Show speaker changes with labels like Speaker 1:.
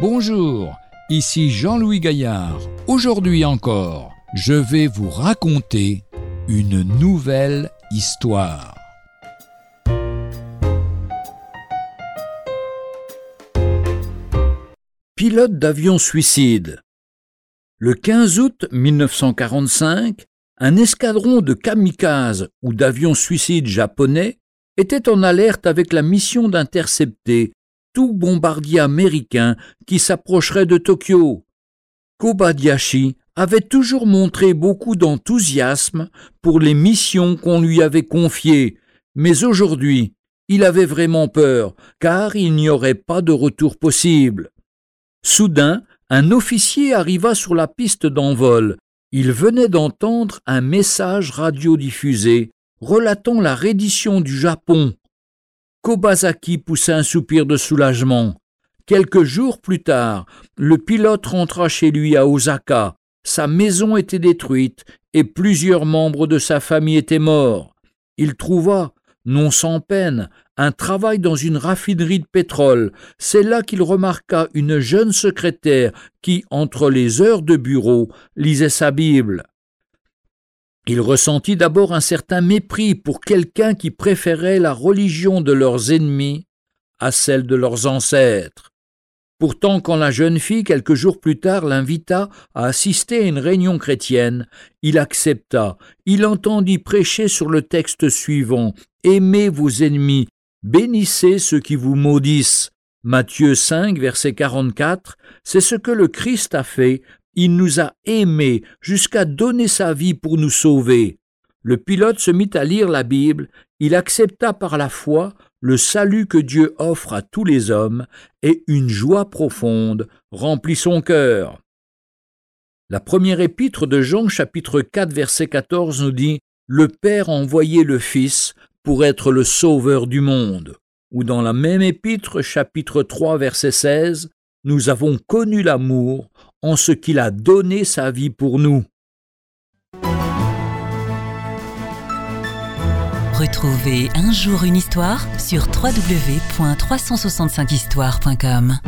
Speaker 1: Bonjour, ici Jean-Louis Gaillard. Aujourd'hui encore, je vais vous raconter une nouvelle histoire.
Speaker 2: Pilote d'avion suicide. Le 15 août 1945, un escadron de kamikazes ou d'avions suicides japonais était en alerte avec la mission d'intercepter tout bombardier américain qui s'approcherait de Tokyo. Kobayashi avait toujours montré beaucoup d'enthousiasme pour les missions qu'on lui avait confiées, mais aujourd'hui il avait vraiment peur, car il n'y aurait pas de retour possible. Soudain, un officier arriva sur la piste d'envol. Il venait d'entendre un message radiodiffusé relatant la reddition du Japon. Kobazaki poussa un soupir de soulagement. Quelques jours plus tard, le pilote rentra chez lui à Osaka. Sa maison était détruite et plusieurs membres de sa famille étaient morts. Il trouva, non sans peine, un travail dans une raffinerie de pétrole. C'est là qu'il remarqua une jeune secrétaire qui, entre les heures de bureau, lisait sa Bible. Il ressentit d'abord un certain mépris pour quelqu'un qui préférait la religion de leurs ennemis à celle de leurs ancêtres. Pourtant, quand la jeune fille, quelques jours plus tard, l'invita à assister à une réunion chrétienne, il accepta. Il entendit prêcher sur le texte suivant Aimez vos ennemis, bénissez ceux qui vous maudissent. Matthieu 5, verset 44, c'est ce que le Christ a fait il nous a aimés jusqu'à donner sa vie pour nous sauver. Le pilote se mit à lire la Bible, il accepta par la foi le salut que Dieu offre à tous les hommes, et une joie profonde remplit son cœur. La première épître de Jean chapitre 4 verset 14 nous dit Le Père a envoyé le Fils pour être le sauveur du monde. Ou dans la même épître chapitre 3 verset 16 Nous avons connu l'amour en ce qu'il a donné sa vie pour nous.
Speaker 3: Retrouvez un jour une histoire sur www.365histoire.com.